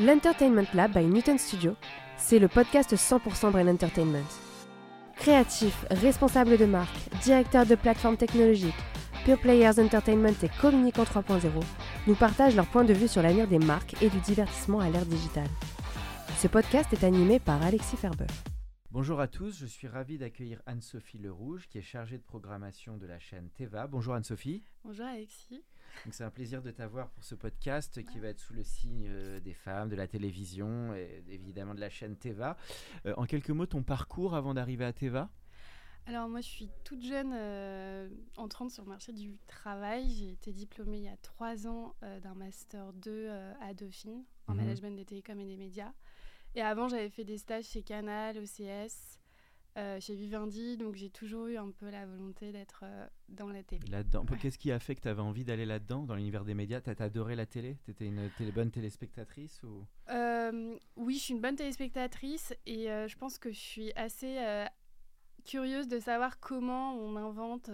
L'Entertainment Lab by Newton Studio, c'est le podcast 100% Brain Entertainment. Créatifs, responsables de marque, directeurs de plateformes technologiques, Pure Players Entertainment et Communicant 3.0 nous partagent leur point de vue sur l'avenir des marques et du divertissement à l'ère digitale. Ce podcast est animé par Alexis Ferber. Bonjour à tous, je suis ravi d'accueillir Anne-Sophie Lerouge qui est chargée de programmation de la chaîne Teva. Bonjour Anne-Sophie. Bonjour Alexis. Donc c'est un plaisir de t'avoir pour ce podcast qui va être sous le signe euh, des femmes, de la télévision et évidemment de la chaîne Teva. Euh, en quelques mots, ton parcours avant d'arriver à Teva? Alors moi je suis toute jeune euh, entrante sur le marché du travail. J'ai été diplômée il y a trois ans euh, d'un master 2 euh, à Dauphine en Mhm. management des télécoms et des médias. Et avant j'avais fait des stages chez Canal, OCS, euh, chez Vivendi. Donc j'ai toujours eu un peu la volonté d'être euh, dans la télé. Là-dedans. Ouais. Qu'est-ce qui a fait que tu avais envie d'aller là-dedans, dans l'univers des médias? T'as adoré la télé? T'étais une télé- bonne téléspectatrice ou... Euh, oui, je suis une bonne téléspectatrice et euh, je pense que je suis assez curieuse de savoir comment on invente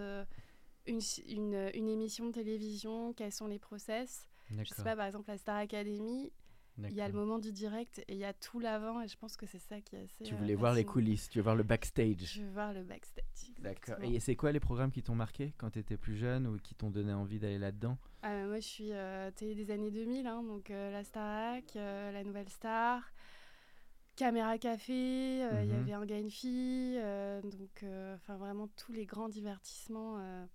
une, ch- une, une émission de télévision, quels sont les process. Je sais pas, par exemple, la Star Academy, il y a le moment du direct et il y a tout l'avant et je pense que c'est ça qui est assez. Tu euh, voulais voir les coulisses, tu veux voir le backstage. Je veux voir le backstage. D'accord. Et c'est quoi les programmes qui t'ont marqué quand tu étais plus jeune ou qui t'ont donné envie d'aller là-dedans? Ah, moi, je suis euh, télé des années 2000, hein, donc euh, la Starac, euh, la Nouvelle Star, Caméra Café, euh, il y Mhm. avait un gars, une fille, euh, donc euh, enfin vraiment tous les grands divertissements. euh,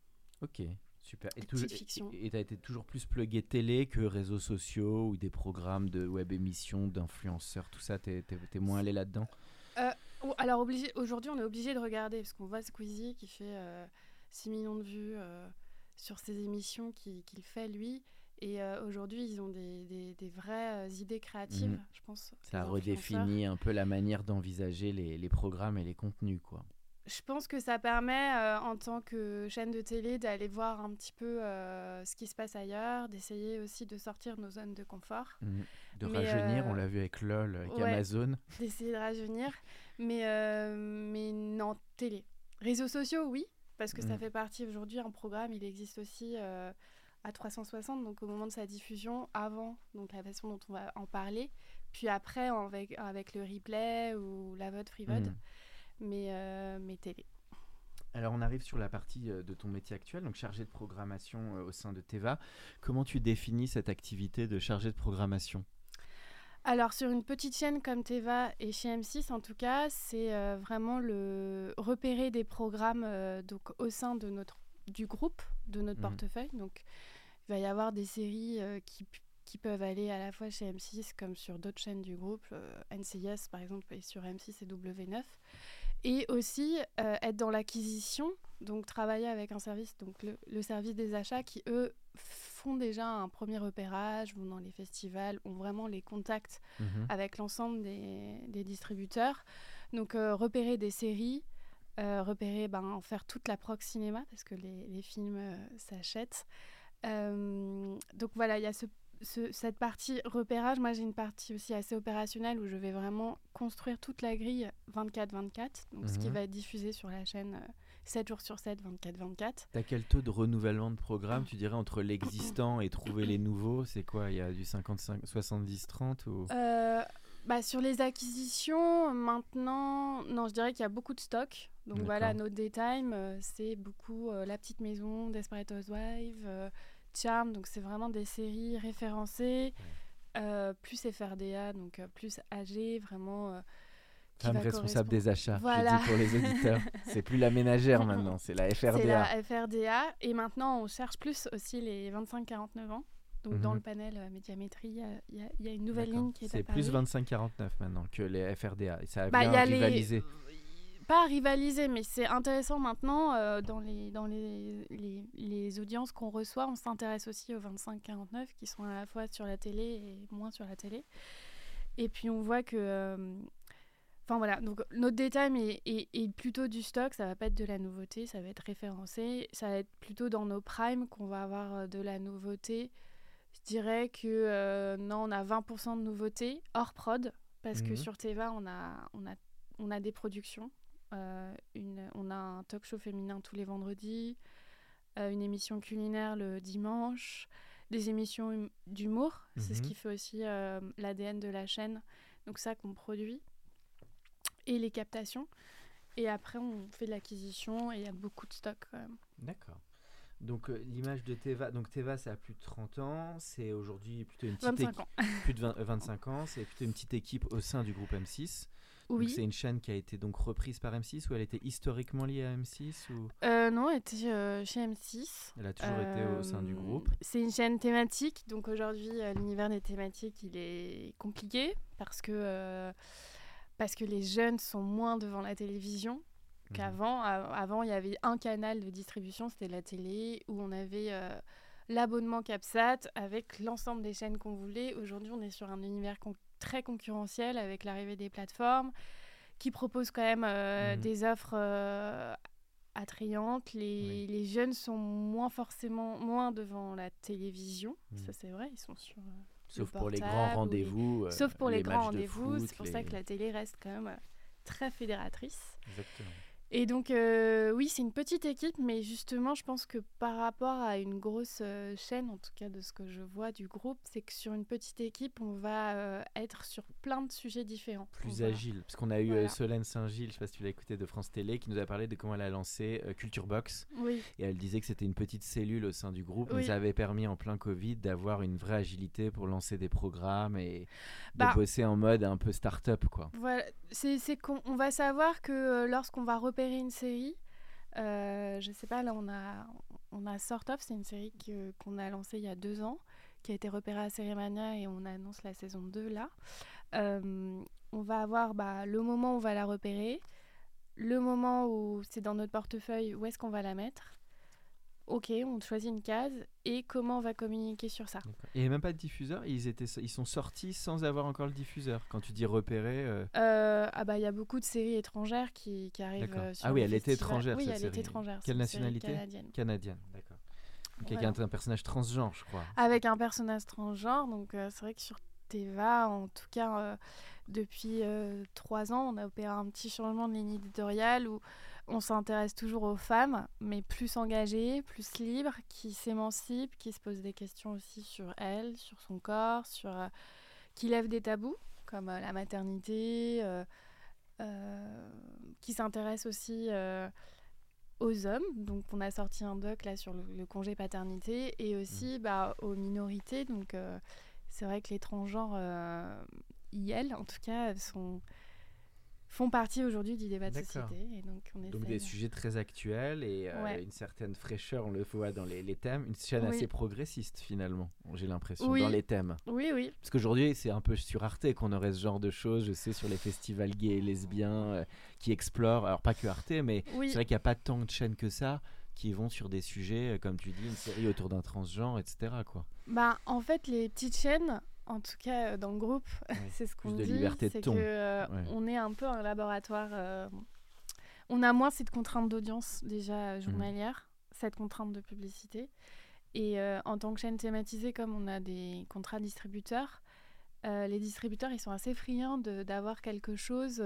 Ok, super. Et toujours- fictions. Et tu as été toujours plus plugué télé que réseaux sociaux ou des programmes de web émissions, d'influenceurs, tout ça, t'es es, moins allé là-dedans? Oh, alors aujourd'hui, on est obligé de regarder parce qu'on voit Squeezie qui fait euh, 6 millions de vues euh, sur ses émissions qu'il fait lui. Et euh, aujourd'hui, ils ont des, des- des vraies euh, idées créatives, Mhm. je pense. Ça redéfinit un peu la manière d'envisager les, les programmes et les contenus, quoi. Je pense que ça permet, euh, en tant que chaîne de télé, d'aller voir un petit peu euh, ce qui se passe ailleurs, d'essayer aussi de sortir nos zones de confort, Mhm. De Mais, rajeunir, on euh, l'a vu avec LOL, avec ouais. Amazon. d'essayer de rajeunir. Mais, mais non, télé. Réseaux sociaux, oui, parce que ça Mhm. fait partie aujourd'hui, un programme, il existe aussi à 360, donc au moment de sa diffusion, avant donc la façon dont on va en parler, puis après avec, avec le replay ou la vote free vote, Mhm. Mais, euh, mais télé. Alors on arrive sur la partie euh, de ton métier actuel, donc chargé de programmation euh, au sein de Teva. Comment tu définis cette activité de chargé de programmation? Alors sur une petite chaîne comme Teva et chez M6 en tout cas, c'est euh, vraiment le repérer des programmes euh, donc au sein de notre du groupe, de notre Mhm. portefeuille. Donc il va y avoir des séries euh, qui, qui peuvent aller à la fois chez M6 comme sur d'autres chaînes du groupe, NCIS par exemple et sur M6 et W9. Et aussi euh, être dans l'acquisition, donc travailler avec un service, donc le, le service des achats qui eux font déjà un premier repérage, vont dans les festivals, ont vraiment les contacts Mhm. avec l'ensemble des, des distributeurs. Donc euh, repérer des séries, euh, repérer, ben, en faire toute la proc cinéma parce que les, les films s'achètent. Donc voilà, il y a ce- ce- cette partie repérage. Moi j'ai une partie aussi assez opérationnelle où je vais vraiment construire toute la grille 24-24, donc ce qui Mhm. va être diffusé sur la chaîne euh, 7 jours sur 7, 24-24. T'as quel taux de renouvellement de programme, tu dirais, entre l'existant et trouver les nouveaux? C'est quoi? Il y a du 55, 70, 30 ou... Euh, bah, sur les acquisitions, maintenant, non, je dirais qu'il y a beaucoup de stock. Donc voilà, notre daytime, euh, c'est beaucoup euh, La Petite Maison, Desperate Housewives, Charm, donc c'est vraiment des séries référencées, euh, plus FRDA, donc euh, plus âgées, vraiment. euh, Femme responsable des achats, Voilà. je dis pour les auditeurs. c'est plus la ménagère maintenant, c'est la C'est FRDA. la FRDA. Et maintenant, on cherche plus aussi les 25-49 ans. Donc dans Mhm. le panel euh, médiamétrie, il y a- y, y une nouvelle ligne qui est C'est plus 25-49 maintenant que les FRDA. Et ça a Bah, y a les- pas rivaliser, mais c'est intéressant maintenant euh, dans, les, dans les, les, les audiences qu'on reçoit. On s'intéresse aussi aux 25-49 qui sont à la fois sur la télé et moins sur la télé. Et puis on voit que. euh, Enfin voilà, donc notre daytime est, est- est plutôt du stock, ça va pas être de la nouveauté, ça va être référencé, ça va être plutôt dans nos primes qu'on va avoir euh, de la nouveauté. Je dirais que euh, non, on a 20% de nouveautés hors prod, parce que Mhm. sur Teva, on a, on a, on a des productions. Euh, une, on a un talk show féminin tous les vendredis, euh, une émission culinaire le dimanche, des émissions hum- d'humour, c'est ce Mhm. qui fait aussi euh, l'ADN de la chaîne, donc ça qu'on produit, et les captations. Et après, on fait de l'acquisition et il y a beaucoup de stock quand même. D'accord. Donc euh, l'image de Teva, donc Teva ça a plus de 30 ans, c'est aujourd'hui plutôt une petite 25 équipe, ans. plus de 20 euh, 25 ans, c'est plutôt une petite équipe au sein du groupe M6. Oui. C'est une chaîne qui a été donc reprise par M6 ou elle était historiquement liée à M6 ou? Euh, non, elle était euh, chez M6. elle a toujours été au sein du Euh, groupe C'est une chaîne thématique, donc aujourd'hui l'univers des thématiques il est compliqué parce que, parce que les jeunes sont moins devant la télévision Mhm. qu'avant. Avant il y avait un canal de distribution, c'était la télé, où on avait euh, l'abonnement Capsat avec l'ensemble des chaînes qu'on voulait. Aujourd'hui on est sur un univers très concurrentiel avec l'arrivée des plateformes qui proposent quand même euh, Mhm. des offres euh, attrayantes. Les, Oui. les jeunes sont moins forcément moins devant la télévision, Mhm. ça c'est vrai, ils sont sur. euh, sauf le pour les grands rendez-vous. euh, Sauf pour les, grands rendez-vous, c'est pour les- ça que la télé reste quand même très fédératrice. Exactement. Et donc, euh, oui, c'est une petite équipe, mais justement, je pense que par rapport à une grosse euh, chaîne, en tout cas de ce que je vois du groupe, c'est que sur une petite équipe, on va euh, être sur plein de sujets différents. Plus agile. Parce qu'on a eu Voilà. Solène Saint-Gilles, je sais pas si tu l'as écouté de France Télé, qui nous a parlé de comment elle a lancé euh, Culture Box. Oui, Et elle disait que c'était une petite cellule au sein du groupe, mais Oui. ça avait permis en plein Covid d'avoir une vraie agilité pour lancer des programmes et Bah. de bosser en mode un peu start-up, quoi. voilà. C'est qu'on on va savoir que lorsqu'on va repérer une série, euh, je sais pas, là, on a, on a Sort of, c'est une série qu'on a lancée il y a deux ans, qui a été repérée à Cérémania et on annonce la saison 2 là. Euh, on va avoir bah, le moment où on va la repérer, le moment où c'est dans notre portefeuille, où est-ce qu'on va la mettre. Ok, on choisit une case et comment on va communiquer sur ça? Et il n'y avait même pas de diffuseur, ils, étaient, ils sont sortis sans avoir encore le diffuseur. Quand tu dis repérer, euh, Euh, ah bah il y a beaucoup de séries étrangères qui, qui arrivent euh, sur Ah oui, elle était étrangère, Oui, cette elle série. était étrangère. c'est Quelle nationalité? canadienne. canadienne, d'accord. Donc, Voilà. Quelqu'un un personnage transgenre, je crois. Avec un personnage transgenre, donc euh, c'est vrai que sur Teva, en tout cas depuis trois ans, on a opéré un petit changement de ligne éditoriale où on s'intéresse toujours aux femmes, mais plus engagées, plus libres, qui s'émancipent, qui se posent des questions aussi sur elles, sur son corps, sur euh, qui lèvent des tabous comme euh, la maternité, euh, qui s'intéressent aussi aux hommes. Donc on a sorti un doc là sur le, le congé paternité et aussi bah, aux minorités. Donc c'est vrai que les transgenres, IL en tout cas, sont, font partie aujourd'hui du débat de société. Et donc on Donc essaye- des sujets très actuels et euh, Ouais. une certaine fraîcheur, on le voit dans les, les thèmes. Une chaîne Oui. assez progressiste finalement, j'ai l'impression, Oui. dans les thèmes. Oui, oui. Parce qu'aujourd'hui, c'est un peu sur Arte qu'on aurait ce genre de choses, je sais, sur les festivals gays et lesbiens euh, qui explorent, alors pas que Arte, mais oui. c'est vrai qu'il n'y a pas tant de chaînes que ça qui vont sur des sujets, euh, comme tu dis, une série autour d'un transgenre, etc. Quoi. Bah, en fait, les petites chaînes, en tout cas euh, dans le groupe, c'est ce qu'on dit, c'est que euh, Ouais. on est un peu un laboratoire. euh, on a moins cette contrainte d'audience déjà euh, journalière, cette contrainte de publicité. Et euh, en tant que chaîne thématisée, comme on a des contrats distributeurs, les distributeurs ils sont assez friands d'avoir quelque chose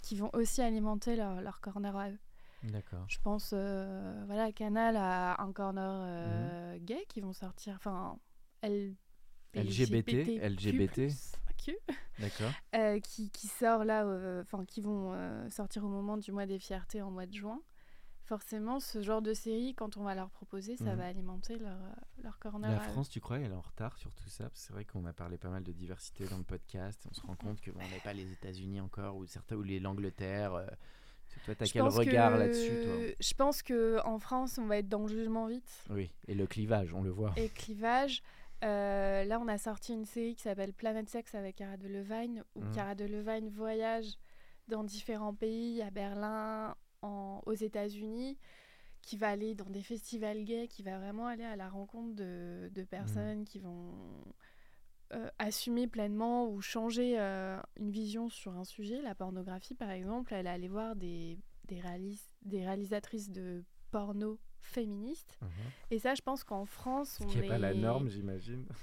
qui vont aussi alimenter leur, leur corner à eux. D'accord. Je pense, voilà, Canal a un corner Mhm. gay qui vont sortir, enfin, L- LGBT, LGBT. D'accord. euh, qui, qui sort là, euh, enfin, qui vont euh, sortir au moment du mois des fiertés en mois de juin. Forcément, ce genre de série, quand on va leur proposer, ça Mhm. va alimenter leur, leur corner. La. France, tu crois, elle est en retard sur tout ça? C'est vrai qu'on a parlé pas mal de diversité dans le podcast. On se rend compte que bon, on n'est pas les États-Unis encore, ou certains, ou l'Angleterre. Toi, t'as quel regard que- là-dessus, Je pense que en France, on va être dans le jugement vite. Oui, et le clivage, on le voit. et clivage. Euh, là, on a sorti une série qui s'appelle Planète Sexe avec Cara Delevingne, où Mhm. Cara Delevingne voyage dans différents pays, à Berlin, en, aux États-Unis, qui va aller dans des festivals gays, qui va vraiment aller à la rencontre de, de personnes qui vont euh, assumer pleinement ou changer euh, une vision sur un sujet. La pornographie, par exemple, elle est allée voir des, des, réalis- des réalisatrices de porno féministes. Mhm. Et ça, je pense qu'en France, Ce on qui n'est pas la est- norme, j'imagine.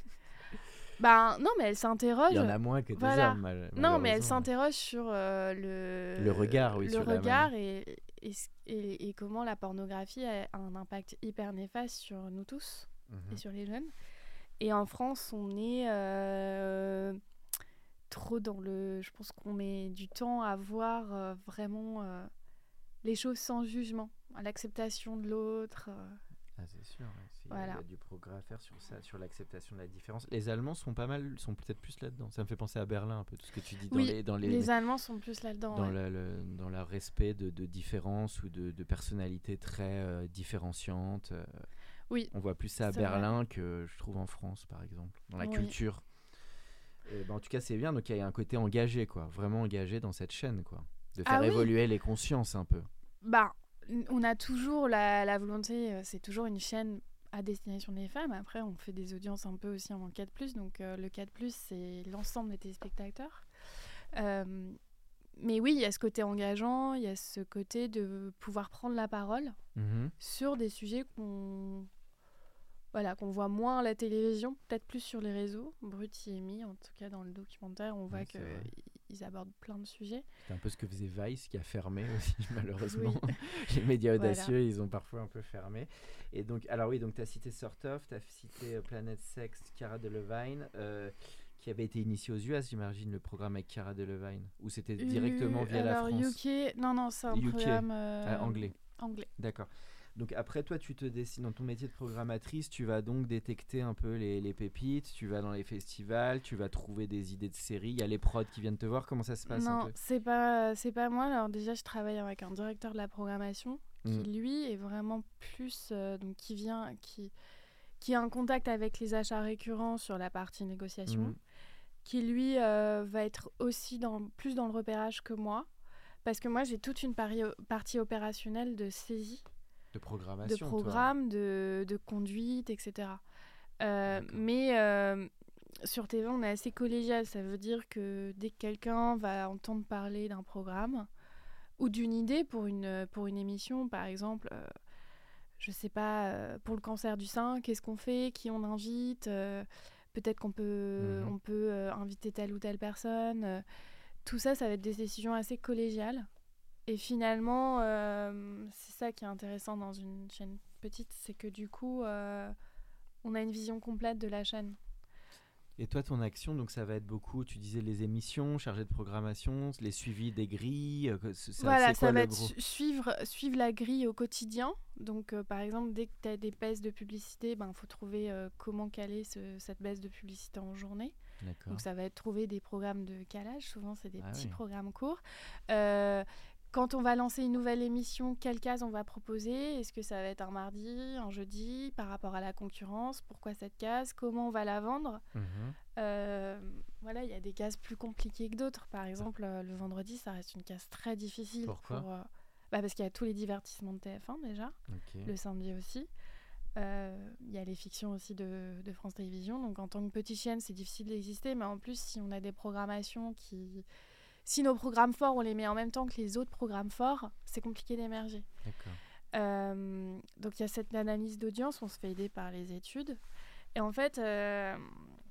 Ben non, mais elle s'interroge. Il y en a moins que des Voilà. hommes. mal- Non, mais elle s'interroge sur euh, le... Le regard, oui, le sur la regard et, et, ce- et- et comment la pornographie a un impact hyper néfaste sur nous tous Mhm. et sur les jeunes. Et en France, on est euh, trop dans le... Je pense qu'on met du temps à voir euh, vraiment les choses sans jugement, l'acceptation de l'autre. euh. Ah, c'est sûr. C'est- Il y a- Voilà. il y a du progrès à faire sur ça, sur l'acceptation de la différence. Les Allemands sont pas mal, sont peut-être plus là-dedans. Ça me fait penser à Berlin un peu, tout ce que tu dis dans Oui, les, dans les, Les Allemands sont plus là-dedans. dans, ouais. le, dans leur respect de, de différences ou de, de personnalités très euh, différenciantes. euh, Oui, on voit plus ça à vrai. Berlin que je trouve en France, par exemple, dans la Oui. culture. Et ben, en tout cas, c'est bien. Donc, il y a un côté engagé, quoi, vraiment engagé dans cette chaîne, quoi, de Ah faire oui. évoluer les consciences un peu. Bah, on a toujours la, la volonté, euh, c'est toujours une chaîne à destination des femmes. Après, on fait des audiences un peu aussi en 4+, donc euh, le 4+, c'est l'ensemble des téléspectateurs. Euh, mais oui, il y a ce côté engageant, il y a ce côté de pouvoir prendre la parole Mhm. sur des sujets qu'on voilà, qu'on voit moins à la télévision, peut-être plus sur les réseaux. Brut y est mis, en tout cas dans le documentaire, on voit Ouais, c'est qu'ils abordent plein de sujets. C'est un peu ce que faisait Vice qui a fermé aussi, malheureusement. Oui. les médias Voilà. audacieux, ils ont parfois un peu fermé. Et donc, alors oui, donc tu as cité Sort of, tu as cité euh, Planet Sex, Cara Delevingne, euh, qui avait été initié aux US, j'imagine, le programme avec Cara Delevingne, ou c'était directement Euh, via la France UK, non, non, c'est un UK, programme euh, Ah, anglais. anglais. D'accord. Donc après, toi, tu te dessines dans ton métier de programmatrice, tu vas donc détecter un peu les, les pépites, tu vas dans les festivals, tu vas trouver des idées de séries, il y a les prods qui viennent te voir, comment ça se passe Non, c'est pas, pas moi. Alors déjà, je travaille avec un directeur de la programmation qui Mm. lui est vraiment plus, euh, donc qui vient, qui, qui a un contact avec les achats récurrents sur la partie négociation, Mhm. qui lui euh, va être aussi dans, plus dans le repérage que moi, parce que moi j'ai toute une pari- partie opérationnelle de saisie de de programmation toi. programme, de, de conduite, etc. Euh, mais euh, sur TV, on est assez collégial. Ça veut dire que dès que quelqu'un va entendre parler d'un programme ou d'une idée pour une, pour une émission, par exemple, euh, je sais pas, euh, pour le cancer du sein, qu'est-ce qu'on fait, qui on invite, peut-être qu'on peut, Mhm. on peut inviter telle ou telle personne. tout ça, ça va être des décisions assez collégiales. Et finalement, euh, c'est ça qui est intéressant dans une chaîne petite, c'est que du coup, euh, on a une vision complète de la chaîne. Et toi, ton action, donc ça va être beaucoup, tu disais les émissions, chargées de programmation, les suivis des grilles. euh, ça- voilà, quoi ça va être gros suivre, suivre la grille au quotidien. Donc, euh, par exemple, dès que tu as des baisses de publicité, il ben, faut trouver euh, comment caler ce- cette baisse de publicité en journée. D'accord. Donc ça va être trouver des programmes de calage, souvent c'est des Ah petits oui. programmes courts. Euh, quand on va lancer une nouvelle émission, quelle case on va proposer? Est-ce que ça va être un mardi, un jeudi, par rapport à la concurrence? Pourquoi cette case? Comment on va la vendre? Mhm. Euh, Voilà, il y a des cases plus compliquées que d'autres. Par exemple, euh, le vendredi, ça reste une case très difficile. Pourquoi? pour, euh, bah, Parce qu'il y a tous les divertissements de TF1 déjà le samedi aussi. Euh, Il y a les fictions aussi de, de France Télévisions. Donc en tant que petite chaîne, c'est difficile d'exister. Mais en plus, si on a des programmations qui... Si nos programmes forts, on les met en même temps que les autres programmes forts, c'est compliqué d'émerger. Euh, donc il y a cette analyse d'audience, on se fait aider par les études. Et en fait, euh,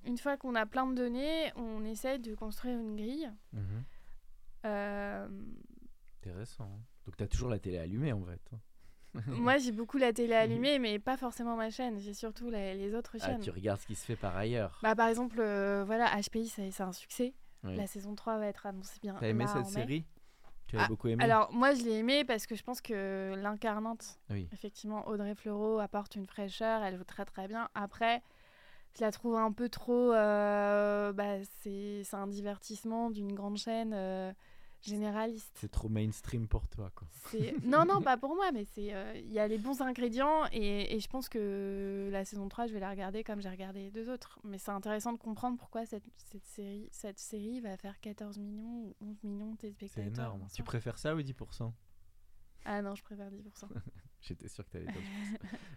une fois qu'on a plein de données, on essaye de construire une grille. Mhm. Euh, Intéressant. hein. Donc tu as toujours la télé allumée en fait. moi, j'ai beaucoup la télé allumée, mais pas forcément ma chaîne. J'ai surtout la- les autres Ah, chaînes. tu regardes ce qui se fait par ailleurs. Bah, par exemple, euh, voilà, HPI, c'est un succès. Oui. La saison 3 va être annoncée bien. T'as aimé là, cette série? Tu as Ah, beaucoup aimé? Alors, moi, je l'ai aimée parce que je pense que l'incarnante, Oui. effectivement, Audrey Fleurot apporte une fraîcheur. Elle joue très, très bien. Après, je la trouve un peu trop. euh, bah, c'est c'est un divertissement d'une grande chaîne. euh, généraliste. C'est trop mainstream pour toi, quoi. Non, non, pas pour moi, mais c'est il y a les bons ingrédients et, et, je pense que la saison 3, je vais la regarder comme j'ai regardé les deux autres. Mais c'est intéressant de comprendre pourquoi cette, cette, série, cette série va faire 14 millions ou 11 millions de téléspectateurs. C'est énorme. Tu préfères ça ou 10% ah non, je préfère 10%. J'étais sûr que tu allais dire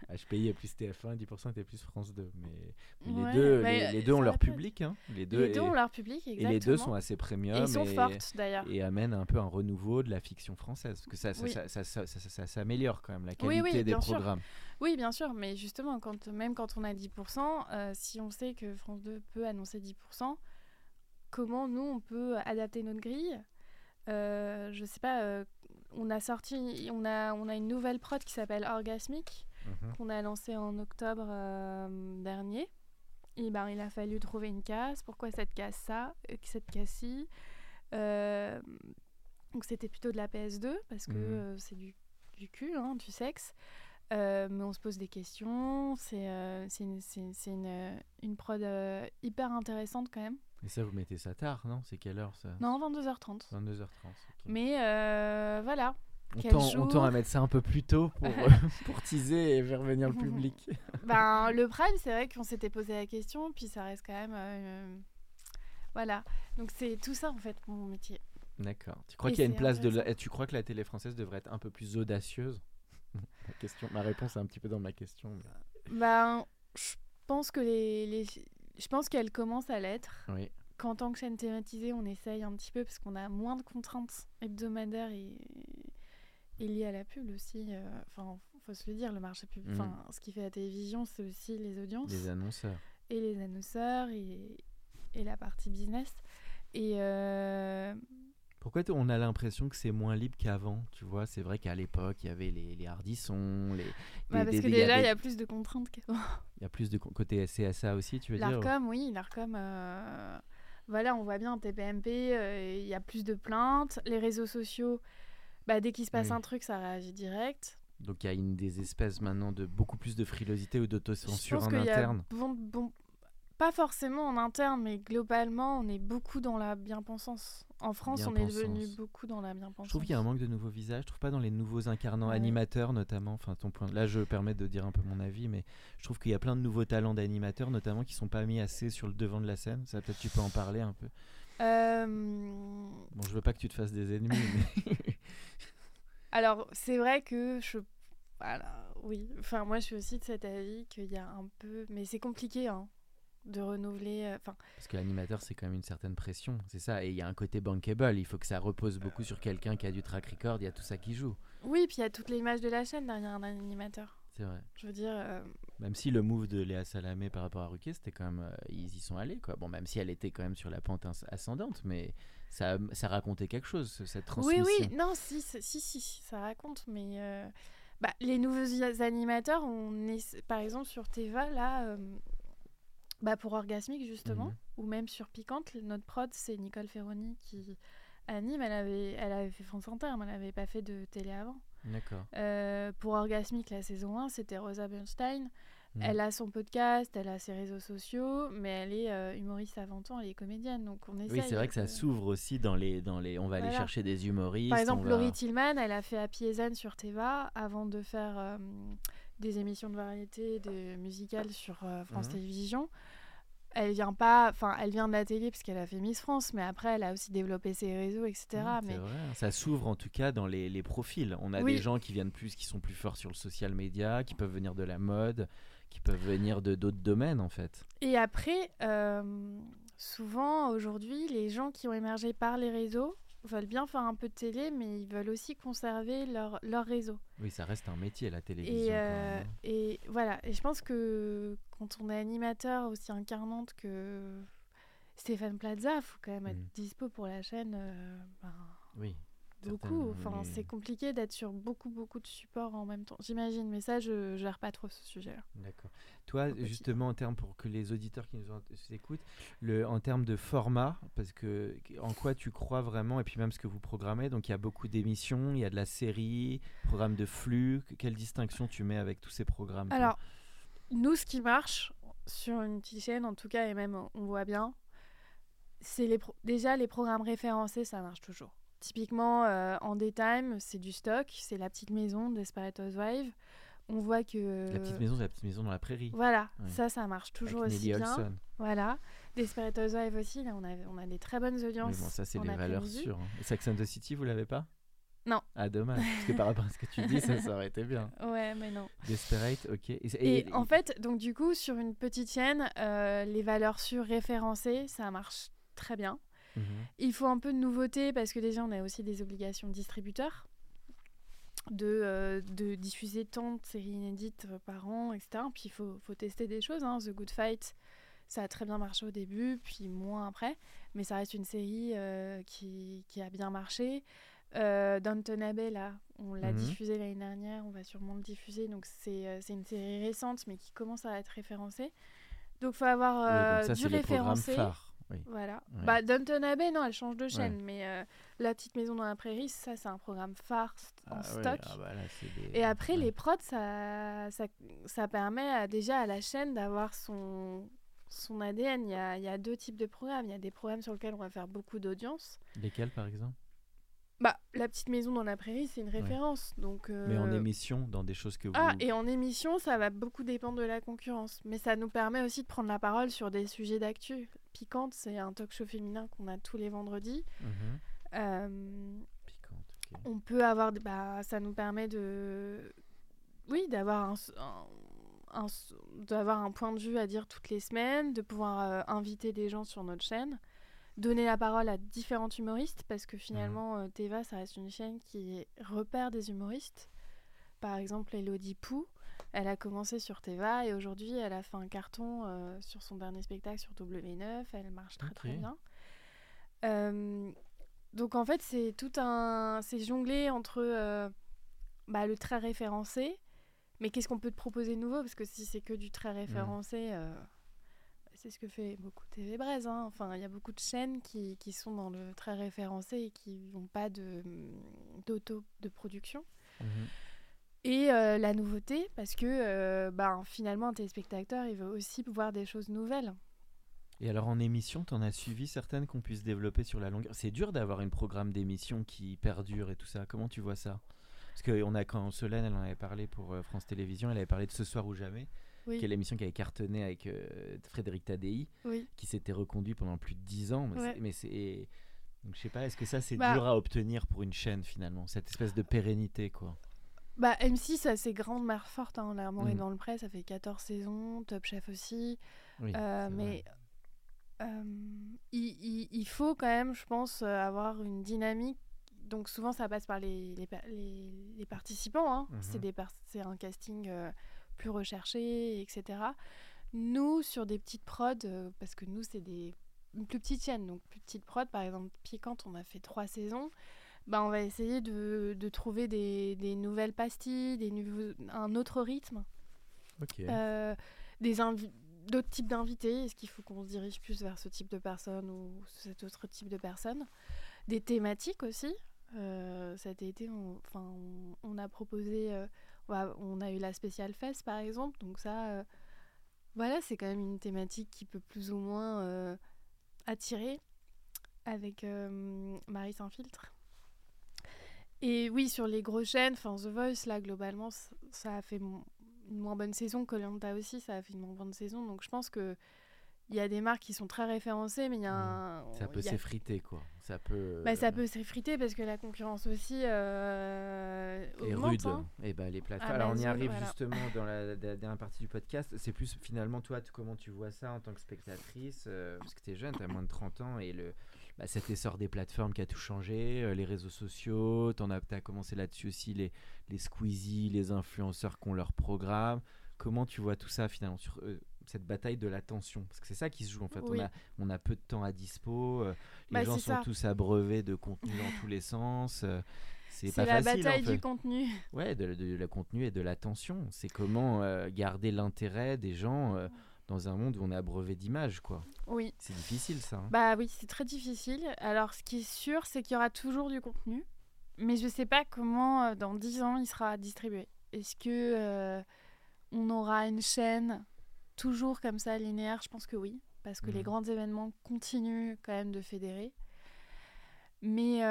10%. HPI est plus TF1, 10% était plus France 2. Mais, les, deux, les, deux ont leur public. Hein. Les, deux, les deux ont leur public, exactement. Et les deux sont assez premium. Et ils sont fortes d'ailleurs. Et amènent un peu un renouveau de la fiction française. Parce que ça, ça, ça, ça s'améliore quand même, la qualité des programmes. Oui, bien sûr. Mais justement, quand, même quand on a 10%, euh, si on sait que France 2 peut annoncer 10%, comment nous, on peut adapter notre grille? Euh, je sais pas, euh, on a sorti, on a, on a une nouvelle prod qui s'appelle Orgasmic, mhm. qu'on a lancée en octobre euh, dernier. Et ben, il a fallu trouver une case. Pourquoi cette case ça, euh, cette case-ci euh, Donc c'était plutôt de la PS2 parce que mhm. c'est du, du cul, hein, du sexe. mais on se pose des questions. C'est une, une, une, prod hyper intéressante quand même. Et ça, vous mettez ça tard, non? C'est quelle heure ça? Non, 22h30. 22h30. Mais euh, voilà. On tend, à mettre ça un peu plus tôt pour, pour teaser et faire venir le public. ben, le Prime, c'est vrai qu'on s'était posé la question, puis ça reste quand même. Euh, voilà. Donc c'est tout ça en fait mon métier. D'accord. Tu crois qu'il y a une place de la... Tu crois que la télé française devrait être un peu plus audacieuse? Ma, question... ma réponse est un petit peu dans ma question. Ben, je pense que les, les... je pense qu'elle commence à l'être. Oui qu'en tant que chaîne thématisée, on essaye un petit peu parce qu'on a moins de contraintes hebdomadaires et, et liées à la pub aussi. Euh, enfin, faut se le dire, le marché public. Enfin, mm. ce qui fait la télévision, c'est aussi les audiences. Les annonceurs. Et les annonceurs et, et la partie business. Et. Euh, Pourquoi on a l'impression que c'est moins libre qu'avant Tu vois, c'est vrai qu'à l'époque, il y avait les, les hardissons, les. Bah, parce que déjà, il y, a plus de contraintes qu'avant. Il y a plus de côté CSA aussi, tu veux dire L'ARCOM, oui, l'ARCOM. Euh voilà, on voit bien en TPMP, euh, il y a plus de plaintes. Les réseaux sociaux, bah, dès qu'il se passe un truc, ça réagit direct. Donc il y a une des espèces maintenant de beaucoup plus de frilosité ou d'autocensure en interne. bon, bon, pas forcément en interne, mais globalement, on est beaucoup dans la bien-pensance. En France, on est devenu beaucoup dans la bien-pensance. Je trouve qu'il y a un manque de nouveaux visages. Je trouve pas dans les nouveaux incarnants animateurs, notamment. Enfin, ton point. Là, je permets de dire un peu mon avis, mais je trouve qu'il y a plein de nouveaux talents d'animateurs, notamment, qui sont pas mis assez sur le devant de la scène. Ça, peut-être, tu peux en parler un peu. Euh... Bon, je veux pas que tu te fasses des ennemis, mais. Alors, c'est vrai que je. Voilà, oui. Enfin, moi, je suis aussi de cet avis qu'il y a un peu. Mais c'est compliqué, hein de renouveler. Euh, enfin. Parce que l'animateur, c'est quand même une certaine pression, c'est ça. Et il y a un côté bankable. Il faut que ça repose beaucoup sur quelqu'un qui a du track record. Il y a tout ça qui joue. Oui, puis il y a toute l'image de la chaîne derrière un animateur. C'est vrai. Je veux dire. Euh, même si le move de Léa Salamé par rapport à Ruquier, c'était quand même. Euh, ils y sont allés, quoi. Bon, même si elle était quand même sur la pente ascendante, mais ça, ça racontait quelque chose, cette transmission. Oui, oui, non, si, si, si, ça raconte, mais. Bah, les nouveaux animateurs, on est, par exemple sur Teva, là, bah pour Orgasmique, justement, mhm. ou même sur Piquante, notre prod, c'est Nicole Ferroni qui anime. Elle avait, elle avait fait France Inter, mais elle n'avait pas fait de télé avant. D'accord. Euh, pour Orgasmique, la saison 1, c'était Rosa Bernstein. Mhm. Elle a son podcast, elle a ses réseaux sociaux, mais elle est euh, humoriste avant tout, elle est comédienne. Donc on essaye. Oui, c'est vrai que ça s'ouvre aussi dans les, dans les. On va aller chercher des humoristes. Par exemple, Laurie Tillman, elle a fait Happy Zen sur Teva avant de faire. Des émissions de variété, des musicales sur euh, France mhm. Télévisions. Elle vient pas, enfin, elle vient de la télé parce qu'elle a fait Miss France, mais après, elle a aussi développé ses réseaux, etc. Mais vrai. ça s'ouvre en tout cas dans les, les profils. On a des gens qui viennent plus, qui sont plus forts sur le social media, qui peuvent venir de la mode, qui peuvent venir de d'autres domaines en fait. Et après, euh, souvent aujourd'hui, les gens qui ont émergé par les réseaux veulent bien faire un peu de télé, mais ils veulent aussi conserver leur, leur réseau. Oui, ça reste un métier, la télévision. Et, euh, hein. et voilà, et je pense que quand on est animateur aussi incarnante que Stéphane Plaza, il faut quand même être mm. dispo pour la chaîne. Euh, ben, oui. Beaucoup. Enfin, c'est compliqué d'être sur beaucoup, beaucoup de supports en même temps. J'imagine, mais ça, je gère pas trop ce sujet-là. D'accord. Toi, justement, en termes pour que les auditeurs qui nous écoutent, le, en termes de format, parce que en quoi tu crois vraiment, et puis même ce que vous programmez. Donc, il y a beaucoup d'émissions, il y a de la série, programme de flux. Quelle distinction tu mets avec tous ces programmes Alors, nous, ce qui marche sur une petite chaîne, en tout cas, et même on voit bien, c'est les déjà les programmes référencés, ça marche toujours Typiquement, en daytime, c'est du stock, c'est la petite maison Desperate Housewives. On voit que. La petite maison, c'est la petite maison dans la prairie. Voilà, ça, ça marche toujours Avec aussi Nelly bien. Olson. Voilà. Desperate Housewives aussi, là, on a, on a des très bonnes audiences. Mais bon, ça, c'est les valeurs sûres. hein. Et Sex and the City, vous l'avez pas? Non. Ah, dommage. Parce que par rapport à ce que tu dis, ça, ça aurait été bien. Ouais, mais non. Desperate, ok. Et, c'est- Et, et- en fait, donc du coup, sur une petite chaîne, euh, les valeurs sûres référencées, ça marche très bien. Mhm. Il faut un peu de nouveauté parce que déjà, on a aussi des obligations de distributeurs de, euh, de diffuser tant de séries inédites euh, par an, etc. Puis il faut, faut tester des choses. hein. The Good Fight, ça a très bien marché au début, puis moins après. Mais ça reste une série euh, qui, qui a bien marché. Euh, Downton Abbey, là, on l'a Mhm. diffusé l'année dernière, on va sûrement le diffuser. Donc c'est euh, c'est une série récente, mais qui commence à être référencée. Donc il faut avoir Oui, ça, du référencé. Oui. Voilà. Ouais. Bah, Downton Abbey, non, elle change de chaîne, mais euh, La Petite Maison dans la Prairie, ça, c'est un programme phare en Ah ouais, stock. ah bah là, c'est des- Et après, les prods, ça, ça, ça permet à- déjà à la chaîne d'avoir son, son ADN. Il y, a, y a deux types de programmes. Il y a des programmes sur lesquels on va faire beaucoup d'audience. Lesquels, par exemple? Bah, La Petite Maison dans la Prairie, c'est une référence. Donc, Mais en euh, émission, dans des choses que vous. Ah, et en émission, ça va beaucoup dépendre de la concurrence. Mais ça nous permet aussi de prendre la parole sur des sujets d'actu. Piquante, c'est un talk show féminin qu'on a tous les vendredis. Mhm. Euh, Piquante, on peut avoir. Bah, ça nous permet de. Oui, d'avoir un, d'avoir un point de vue à dire toutes les semaines, de pouvoir euh, inviter des gens sur notre chaîne, donner la parole à différents humoristes, parce que finalement, euh, Teva, ça reste une chaîne qui repère des humoristes. Par exemple, Elodie Pou, elle a commencé sur Teva et aujourd'hui, elle a fait un carton euh, sur son dernier spectacle sur W9. Elle marche très très bien. Euh, donc en fait, c'est tout un. C'est jongler entre euh, bah, le très référencé, mais qu'est-ce qu'on peut te proposer de nouveau? Parce que si c'est que du très référencé, euh, c'est ce que fait beaucoup TV Braise. hein. Enfin, il y a beaucoup de chaînes qui, qui sont dans le très référencé et qui n'ont pas de, d'auto de production. Mhm. Et euh, la nouveauté, parce que euh, bah, finalement, un téléspectateur, il veut aussi voir des choses nouvelles. Et alors en émission, t'en as suivi certaines qu'on puisse développer sur la longueur? C'est dur d'avoir un programme d'émission qui perdure et tout ça. Comment tu vois ça? Parce que on a quand Solène, elle en avait parlé pour euh, France Télévisions, elle avait parlé de Ce soir ou jamais, Oui, qui est l'émission qui avait cartonné avec euh, Frédéric Tadei, oui. qui s'était reconduit pendant plus de 10 ans. Mais Ouais. c'est donc je sais pas, est-ce que ça c'est Bah- dur à obtenir pour une chaîne finalement, cette espèce de pérennité quoi? Bah, M6, ça, c'est grande mère forte. Hein. L'amour est Mhm. dans le prêt, ça fait 14 saisons. Top Chef aussi. Oui, Euh, mais euh, il, il- il faut quand même, je pense, euh, avoir une dynamique. Donc souvent, ça passe par les, les, les- les participants. hein. Mhm. C'est un casting euh, plus recherché, etc. Nous, sur des petites prods, parce que nous, c'est des une plus petite chaîne, donc plus petite prod, par exemple, Piquante, on a fait trois saisons. Bah, on va essayer de, de trouver des, des nouvelles pastilles, des nouveaux, un autre rythme. Euh, des invi- d'autres types d'invités Est-ce qu'il faut qu'on se dirige plus vers ce type de personne ou cet autre type de personne? Des thématiques aussi. Euh, cet été, on, on, on a proposé, euh, on a- eu la spéciale fesse par exemple, donc ça, euh, voilà, c'est quand même une thématique qui peut plus ou moins euh, attirer avec euh, Marie sans filtre. Et oui, sur les grosses chaînes, enfin The Voice, là, globalement, ça a fait une moins bonne saison. Colanta aussi, ça a fait une moins bonne saison. Donc je pense que il y a des marques qui sont très référencées, mais il y a un. Ça peut a- s'effriter quoi. Ça peut. Bah, ça peut s'effriter parce que la concurrence aussi euh, et augmente, rude. hein. Et ben les plateformes. Alors on y arrive voilà. justement dans la, la dernière partie du podcast. C'est plus finalement toi comment tu vois ça en tant que spectatrice euh, parce que tu es jeune, tu as moins de 30 ans et le bah, cet essor des plateformes qui a tout changé, euh, les réseaux sociaux, tu as, commencé là-dessus aussi les, les Squeezie, les influenceurs qui ont leur programme. Comment tu vois tout ça finalement sur euh, cette bataille de l'attention? Parce que c'est ça qui se joue en fait. Oui. On, a, on a peu de temps à dispo, euh, les Bah, gens sont ça. tous abreuvés de contenu dans tous les sens. c'est la facile bataille en fait. du contenu. Ouais, de, de la contenu et de l'attention. C'est comment garder l'intérêt des gens dans un monde où on est abreuvé d'images, quoi. Oui. C'est difficile, ça. hein. Bah oui, c'est très difficile. Alors, ce qui est sûr, c'est qu'il y aura toujours du contenu. Mais je sais pas comment, euh, dans 10 ans, il sera distribué. Est-ce que euh, on aura une chaîne toujours comme ça, linéaire? Je pense que oui. Parce que les Mhm. grands événements continuent quand même de fédérer. Mais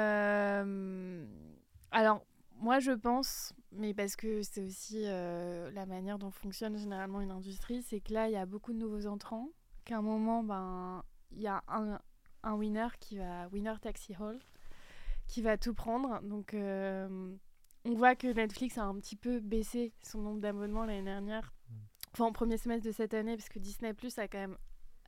alors, moi, je pense, mais parce que c'est aussi la manière dont fonctionne généralement une industrie, c'est que là, il y a beaucoup de nouveaux entrants, qu'à un moment, ben, il y a un, un winner qui va, winner taxi hall, qui va tout prendre. Donc, on voit que Netflix a un petit peu baissé son nombre d'abonnements l'année dernière, mm. enfin en premier semestre de cette année, parce que Disney Plus a quand même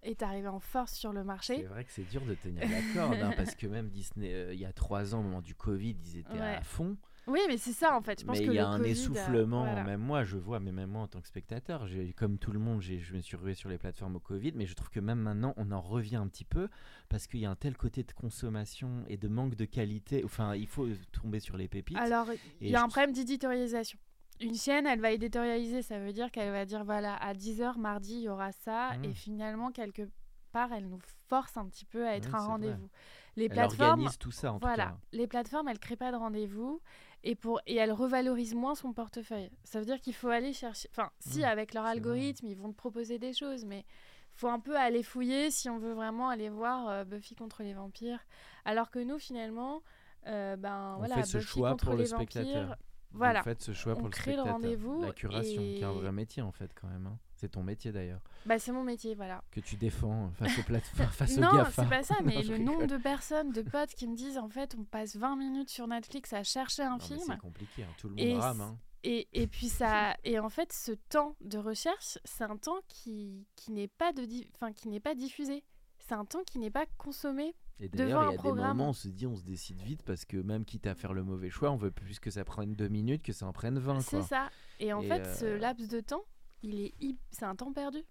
est arrivé en force sur le marché. C'est vrai que c'est dur de tenir la corde, hein, parce que même Disney, euh, il y a trois ans, au moment du Covid, ils étaient à fond. Oui, mais c'est ça en fait. Je pense mais il y a un essoufflement, même moi, je vois, mais même moi en tant que spectateur, comme tout le monde, je me suis rué sur les plateformes au Covid, mais je trouve que même maintenant, on en revient un petit peu parce qu'il y a un tel côté de consommation et de manque de qualité. Enfin, il faut tomber sur les pépites. Alors, il y a un problème d'éditorialisation. Une chaîne, elle va éditorialiser, ça veut dire qu'elle va dire voilà, à 10h mardi, il y aura ça, et mmh. finalement, quelque part, elle nous force un petit peu à être un rendez-vous. Les elle plateformes, tout ça en voilà, tout cas. les plateformes, elles créent pas de rendez-vous et pour et elles revalorisent moins son portefeuille. Ça veut dire qu'il faut aller chercher. Enfin, si mmh, avec leur algorithme, ils vont te proposer des choses, mais faut un peu aller fouiller si on veut vraiment aller voir euh, Buffy contre les vampires. Alors que nous, finalement, euh, ben on voilà, fait ce Buffy choix contre pour les le vampires. spectateur. Voilà. Vous faites ce choix on pour le crée spectateur. le rendez-vous. La curation, et... qui est un vrai métier en fait quand même. Hein. C'est ton métier d'ailleurs. Bah c'est mon métier, voilà. Que tu défends face aux plateformes, face non, Non, c'est pas ça, mais le nombre de personnes, de potes qui me disent en fait, on passe 20 minutes sur Netflix à chercher un film. C'est compliqué, hein. tout le monde et rame. Hein. Et, et, puis ça, et en fait, ce temps de recherche, c'est un temps qui, qui n'est pas de, enfin qui n'est pas diffusé. C'est un temps qui n'est pas consommé et d'ailleurs, il y a des moments où on se dit, on se décide vite parce que même quitte à faire le mauvais choix, on veut plus que ça prenne deux minutes que ça en prenne 20. C'est ça. Et en fait, ce euh, laps de temps, il est, c'est un temps perdu.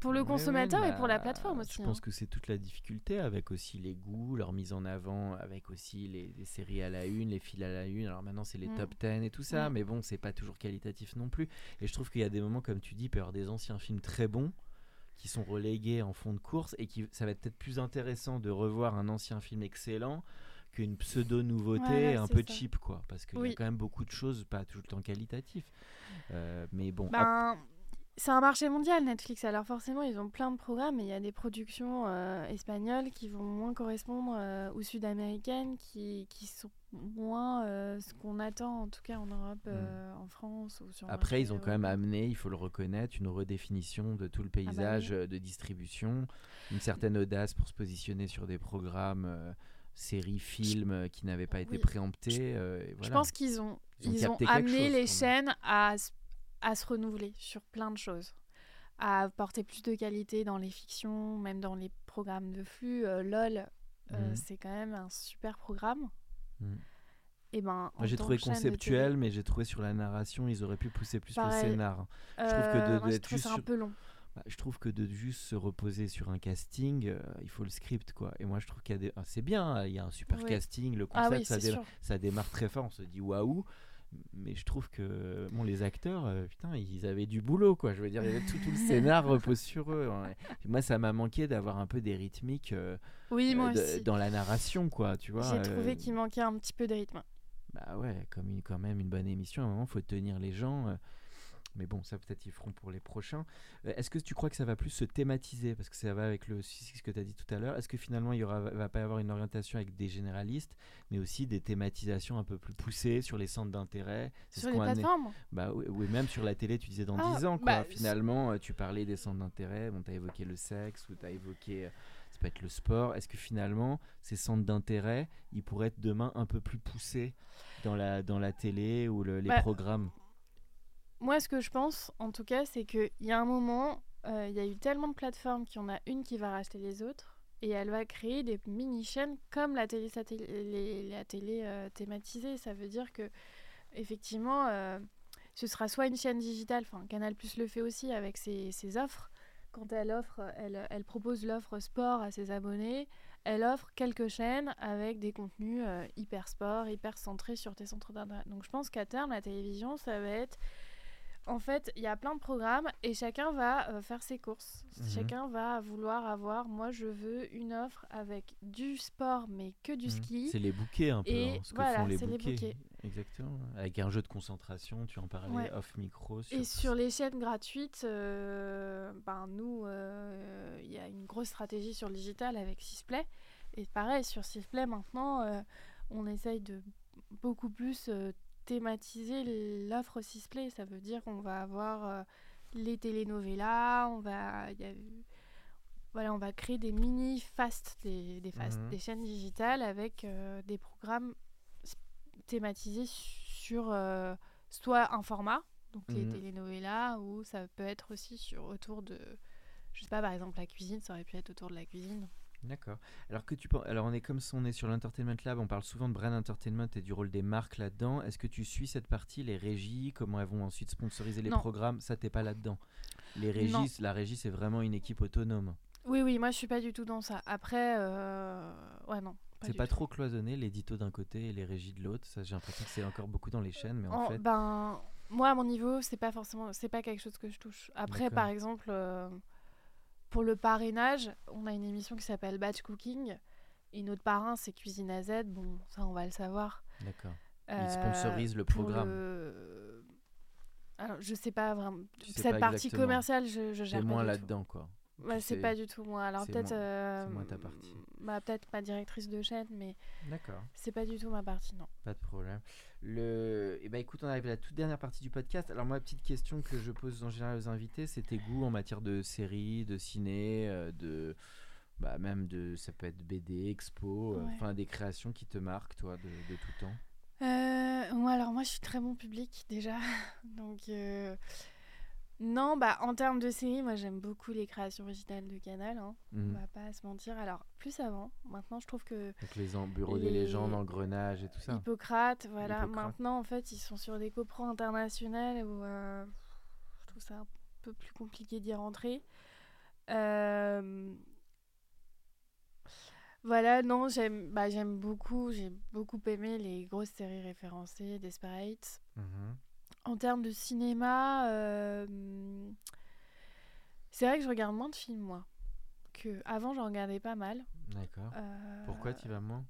Pour le consommateur et pour la bah, plateforme aussi. Je pense hein. que c'est toute la difficulté avec aussi les goûts, leur mise en avant, avec aussi les, séries à la une, les fils à la une. Alors maintenant, c'est les mm. top 10 et tout ça, mm. mais bon, c'est pas toujours qualitatif non plus. Et je trouve qu'il y a des moments, comme tu dis, il peut y avoir des anciens films très bons qui sont relégués en fond de course et qui ça va être peut-être plus intéressant de revoir un ancien film excellent qu'une pseudo nouveauté un peu cheap quoi. Parce qu'il y a quand même beaucoup de choses pas tout le temps qualitatifs euh, mais bon ben, c'est un marché mondial Netflix. Alors forcément ils ont plein de programmes et il y a des productions euh, espagnoles qui vont moins correspondre euh, aux sud-américaines qui, qui sont moins euh, ce qu'on attend, en tout cas en Europe, mm. euh, en France. Ou sur Après, ils ont quand même amené, il faut le reconnaître, une redéfinition de tout le ah bah paysage euh, de distribution, une certaine audace pour se positionner sur des programmes, séries, films qui n'avaient pas été préemptés. Je pense qu'ils ont, ils ont, amené les chaînes à, à se renouveler sur plein de choses à apporter plus de qualité dans les fictions, même dans les programmes de flux. LOL, mm. c'est quand même un super programme. Mm. Et eh ben, j'ai trouvé conceptuel, mais j'ai trouvé sur la narration, ils auraient pu pousser plus le scénar. je trouve que de, euh, juste un peu long. Bah, je trouve que de juste se reposer sur un casting, euh, il faut le script quoi. Et moi je trouve qu'il y a des, ah, c'est bien, hein, il y a un super casting, le ah concept, ça, ça, démarre très fort, on se dit waouh. Mais je trouve que bon, les acteurs, euh, putain, ils avaient du boulot quoi. Je veux dire, tout, tout le scénar repose sur eux. Hein. Moi, ça m'a manqué d'avoir un peu des rythmiques. Oui, moi Dans la narration, quoi, tu vois. J'ai trouvé euh, qu'il manquait un petit peu de rythme. Bah ouais, comme une, quand même une bonne émission, à un moment, faut tenir les gens. Euh. Mais bon, ça peut-être ils feront pour les prochains. Euh, est-ce que tu crois que ça va plus se thématiser? Parce que ça va avec le ce que tu as dit tout à l'heure. Est-ce que finalement, il y aura, va pas y avoir une orientation avec des généralistes, mais aussi des thématisations un peu plus poussées sur les centres d'intérêt? Sur les plateformes? Bah, oui, même sur la télé, tu disais dans 10 ah, ans. Quoi. Bah, finalement, tu parlais des centres d'intérêt. Bon, tu as évoqué le sexe ou tu as évoqué peut être le sport. Est-ce que finalement, ces centres d'intérêt, ils pourraient être demain un peu plus poussés dans la, dans la télé ou les bah, programmes? Moi, ce que je pense, en tout cas, c'est qu'il y a un moment, euh, il y a eu tellement de plateformes qu'il y en a une qui va racheter les autres et elle va créer des mini-chaînes comme la télé, la télé euh, thématisée. Ça veut dire que, effectivement, euh, ce sera soit une chaîne digitale, enfin Canal Plus le fait aussi avec ses, offres, quand elle offre, elle, elle propose l'offre sport à ses abonnés, elle offre quelques chaînes avec des contenus hyper sport, hyper centrés sur tes centres d'intérêt. Donc je pense qu'à terme, la télévision, ça va être... En fait, il y a plein de programmes et chacun va euh, faire ses courses. Mhm. Chacun va vouloir avoir, moi je veux une offre avec du sport mais que du mhm. ski. C'est les bouquets un peu, et hein, ce voilà, que font les bouquets. Les bouquets. Exactement. Avec un jeu de concentration, tu en parlais off micro. Et sur les chaînes gratuites, euh, ben nous, euh, il y a une grosse stratégie sur le digital avec Sisplay. Et pareil, sur Sisplay, maintenant, on essaye de beaucoup plus thématiser l'offre Sisplay. Ça veut dire qu'on va avoir les telenovelas, on va, y a, voilà, on va créer des mini fast, des, des, fast, mhm. des chaînes digitales avec des programmes thématisés sur soit un format, donc les mhm. telenovelas, ou ça peut être aussi sur autour de, je sais pas, par exemple la cuisine, ça aurait pu être autour de la cuisine. D'accord. Alors que tu alors on est comme si on est sur l'Entertainment Lab, on parle souvent de brand entertainment et du rôle des marques là-dedans. Est-ce que tu suis cette partie, les régies, comment elles vont ensuite sponsoriser les programmes? Ça t'es pas là-dedans. Les régies, la régie c'est vraiment une équipe autonome. Oui, oui, moi je suis pas du tout dans ça. Après, euh... ouais non. C'est pas trop cloisonné, l'édito d'un côté et les régies de l'autre. Ça, j'ai l'impression que c'est encore beaucoup dans les chaînes, mais en, fait. Ben, moi, à mon niveau, c'est pas forcément, c'est pas quelque chose que je touche. Après, par exemple, euh, pour le parrainage, on a une émission qui s'appelle Batch Cooking, et notre parrain, c'est Cuisine à Z. Bon, ça, on va le savoir. D'accord. Il euh, sponsorise le programme. Alors, je sais pas vraiment. Cette partie commerciale, je, je gère. moins là-dedans, quoi. Ouais, c'est pas du tout moi. Alors peut-être. Euh, moins ta partie. Bah, peut-être pas directrice de chaîne, mais. D'accord. C'est pas du tout ma partie, non. Pas de problème. Le... Et eh ben, écoute, on arrive à la toute dernière partie du podcast. Alors, moi, petite question que je pose en général aux invités, c'est tes goûts en matière de séries, de ciné, euh, de. Bah, même de. Ça peut être BD, expo, euh, enfin, des créations qui te marquent, toi, de, de tout temps? moi, alors, moi, je suis très bon public, déjà. Donc. Non, bah en termes de séries, moi j'aime beaucoup les créations originales de Canal. Hein. On mhm. va pas se mentir. Alors plus avant, maintenant je trouve que Donc les bureaux des légendes, engrenages et tout ça. Hippocrate, voilà. Maintenant en fait ils sont sur des copros internationales où euh, je trouve ça un peu plus compliqué d'y rentrer. Euh, voilà, non, j'aime bah, j'aime beaucoup, j'ai beaucoup aimé les grosses séries référencées, Desperate. Mhm. En termes de cinéma, euh, c'est vrai que je regarde moins de films, moi. Que avant, j'en regardais pas mal. D'accord. Euh, Pourquoi tu vas moins?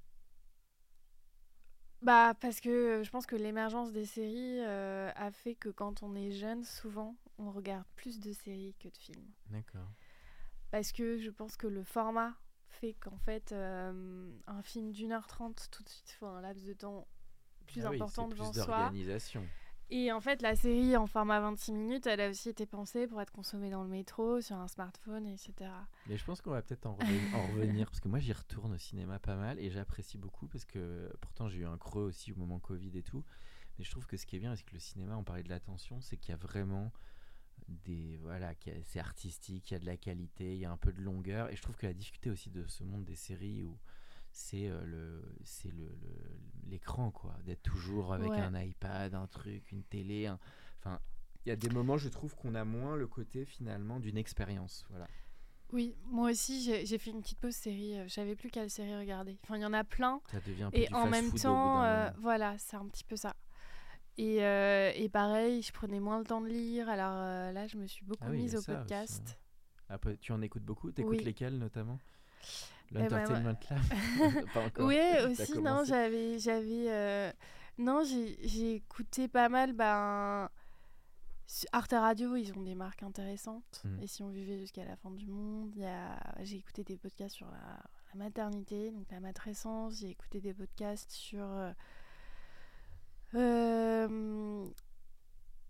Bah, parce que je pense que l'émergence des séries euh, a fait que quand on est jeune, souvent, on regarde plus de séries que de films. D'accord. Parce que je pense que le format fait qu'en fait, un film d'une heure trente, tout de suite, il faut un laps de temps plus ah important devant plus soi. Et en fait, la série en format 26 minutes, elle a aussi été pensée pour être consommée dans le métro, sur un smartphone, etc. Mais je pense qu'on va peut-être en, revenir, parce que moi j'y retourne au cinéma pas mal et j'apprécie beaucoup parce que pourtant j'ai eu un creux aussi au moment Covid et tout. Mais je trouve que ce qui est bien, c'est que le cinéma, on parlait de l'attention, c'est qu'il y a vraiment des voilà c'est artistique il y a de la qualité il y a un peu de longueur et je trouve que la difficulté aussi de ce monde des séries où c'est euh, le c'est le l'écran quoi d'être toujours avec un iPad un truc une télé enfin il y a des moments je trouve qu'on a moins le côté finalement d'une expérience voilà oui, moi aussi j'ai fait une petite pause série. Euh, je savais plus quelle série regarder. Enfin, il y en a plein. Ça devient un peu et en même temps, euh, voilà, c'est un petit peu ça. Et, et, pareil, je prenais moins le temps de lire. Alors là, je me suis beaucoup ah mise au podcast. Hein. tu en écoutes beaucoup? T'écoutes lesquels notamment? L'Entertainment Lab Oui, aussi, non, j'avais. j'avais euh, Non, j'ai écouté pas mal. Ben, Arte Radio, ils ont des marques intéressantes. Hmm. Et si on vivait jusqu'à la fin du monde, j'ai écouté des podcasts sur la, maternité, donc la matrescence. J'ai écouté des podcasts sur. Euh, euh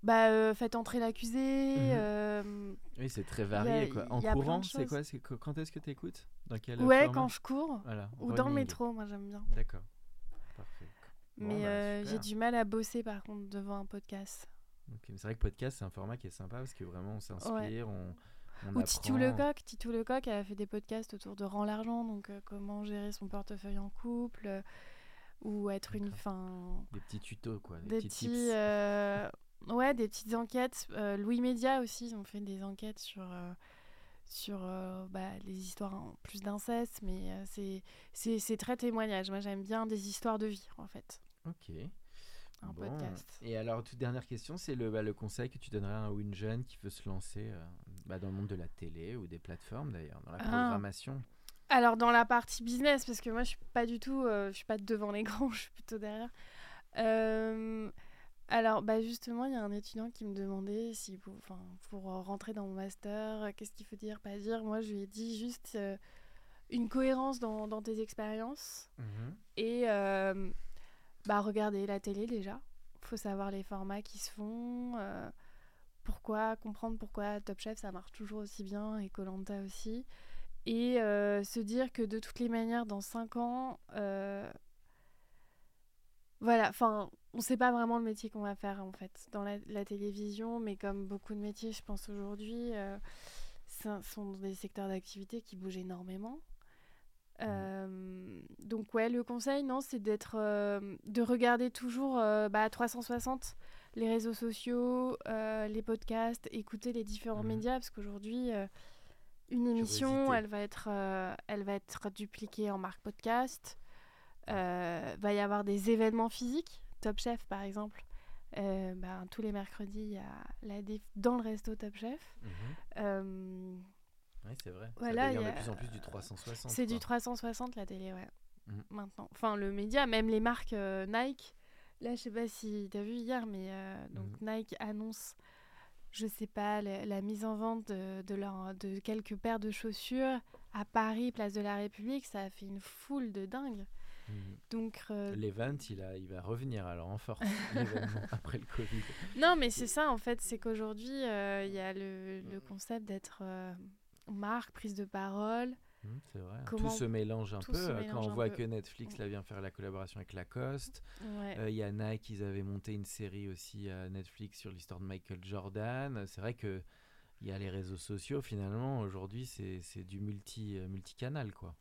bah, euh, faites entrer l'accusé. Mhm. Euh, oui, c'est très varié. quoi. En courant, c'est quoi Quand est-ce que tu écoutes Dans quel Ouais, quand je cours. Ou dans le métro, moi j'aime bien. D'accord. Parfait. Mais bah, euh, j'ai du mal à bosser par contre devant un podcast. Okay, c'est vrai que podcast, c'est un format qui est sympa parce que vraiment on s'inspire, on. On Ou Titou Lecoq, Titou Lecoq, elle a fait des podcasts autour de rend l'argent, donc comment gérer son portefeuille en couple, ou être une fin. Des petits tutos quoi, des, petits, tips. Ouais, des petites enquêtes. Euh, Louis Média aussi, ils ont fait des enquêtes sur, euh, sur euh, bah, les histoires en plus d'inceste, mais c'est très témoignage. Moi, j'aime bien des histoires de vie, en fait. Ok. Un podcast. Et alors, toute dernière question, c'est le, bah, le conseil que tu donnerais à une jeune qui veut se lancer bah, dans le monde de la télé ou des plateformes, d'ailleurs, dans la ah. programmation? Alors, dans la partie business, parce que moi, je suis pas du tout, je suis pas devant l'écran, je suis plutôt derrière. Euh, alors, bah justement, il y a un étudiant qui me demandait si pour, pour rentrer dans mon master, qu'est-ce qu'il faut dire, pas dire. Moi, je lui ai dit juste, euh, une cohérence dans, dans tes expériences Mhm. et euh, bah, regarder la télé déjà. faut savoir les formats qui se font, euh, pourquoi, comprendre pourquoi Top Chef ça marche toujours aussi bien et Colanta aussi. Et euh, se dire que de toutes les manières, dans 5 ans, euh, voilà, enfin, on sait pas vraiment le métier qu'on va faire en fait dans la, la télévision, mais comme beaucoup de métiers, je pense aujourd'hui, euh, ce sont des secteurs d'activité qui bougent énormément. Euh, donc ouais, le conseil, non, c'est d'être, euh, de regarder toujours bah, 360 les réseaux sociaux, les podcasts, écouter les différents Mhm. médias, parce qu'aujourd'hui, une émission, elle va être, elle va être dupliquée en marque podcast. Euh, va y avoir des événements physiques, Top Chef par exemple. Euh, ben, tous les mercredis, il y a la diff dans le resto Top Chef. Mhm. Euh, Oui, c'est vrai. Voilà, ça y de a- plus en plus du 360. c'est du quoi. 360 la télé, ouais. Mhm. Maintenant. Enfin, le média, même les marques euh, Nike. Là, je sais pas si tu as vu hier, mais donc Nike annonce, je sais pas, la, la mise en vente de, de, leur- de quelques paires de chaussures à Paris, place de la République. Ça a fait une foule de dingue. Mhm. Donc, euh, L'event, il, a, il va revenir alors en force, après le Covid. non, mais c'est ça en fait, c'est qu'aujourd'hui, euh, il y a le, le concept d'être euh, marque, prise de parole. Mhm, c'est vrai. Comment- Tout se mélange un tout peu. mélange Quand on voit peu. que Netflix là, vient faire la collaboration avec Lacoste. Ouais. Euh, Il y a Nike, ils avaient monté une série aussi à Netflix sur l'histoire de Michael Jordan. C'est vrai que il y a les réseaux sociaux. Finalement, aujourd'hui, c'est c'est du multi, multicanal, quoi.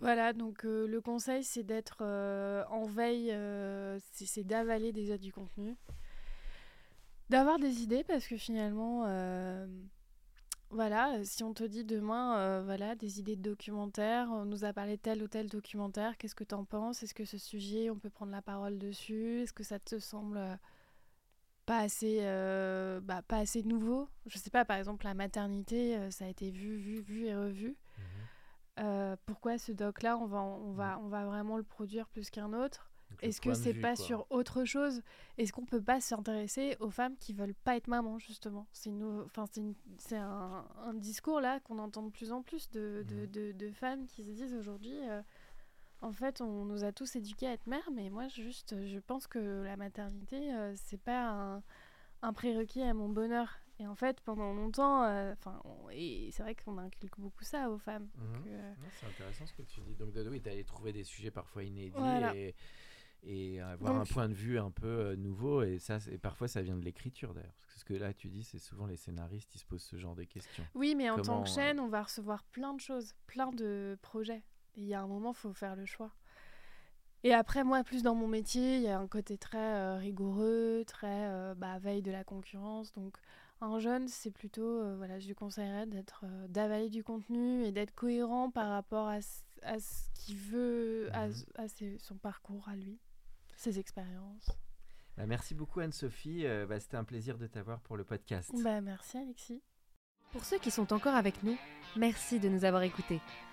Voilà, donc euh, le conseil, c'est d'être euh, en veille, euh, c'est d'avaler déjà du contenu, d'avoir des idées, parce que finalement, voilà, si on te dit demain, voilà, des idées de documentaire, on nous a parlé tel ou tel documentaire, qu'est-ce que t'en penses? Est-ce que ce sujet, on peut prendre la parole dessus? Est-ce que ça te semble pas assez, bah, pas assez nouveau? Je sais pas, par exemple, la maternité, ça a été vu, vu, vu et revu. Euh, pourquoi ce doc-là, on va, on, va, on va vraiment le produire plus qu'un autre? Est-ce que c'est pas quoi. sur autre chose? Est-ce qu'on peut pas s'intéresser aux femmes qui veulent pas être maman justement? C'est un, un discours là qu'on entend de plus en plus de, de, de- de femmes qui se disent aujourd'hui. euh, en fait, on nous a tous éduqués à être mère, mais moi, juste, je pense que la maternité, euh, c'est pas un, un prérequis à mon bonheur. Et en fait, pendant longtemps, euh, enfin, et c'est vrai qu'on inculque beaucoup ça aux femmes. Mhm. Euh, C'est intéressant ce que tu dis. Donc, Dodo, tu allé trouver des sujets parfois inédits Voilà. et, et avoir Donc- un point de vue un peu euh, nouveau. Et, ça, et parfois, ça vient de l'écriture d'ailleurs. Parce que ce que là, tu dis, c'est souvent les scénaristes qui se posent ce genre de questions. Oui, mais en tant que chaîne, on va recevoir plein de choses, plein de projets. Et il y a un moment, il faut faire le choix. Et après, moi, plus dans mon métier, il y a un côté très euh, rigoureux, très bah, veille de la concurrence. Donc, un jeune, c'est plutôt, euh, voilà, je lui conseillerais d'être, euh, d'avaler du contenu et d'être cohérent par rapport à, ce- à ce qu'il veut, à, Mhm. à ses- son parcours à lui, ses expériences. Bah, merci beaucoup, Anne-Sophie. Euh, bah, C'était un plaisir de t'avoir pour le podcast. Bah, merci, Alexis. Pour ceux qui sont encore avec nous, merci de nous avoir écoutés.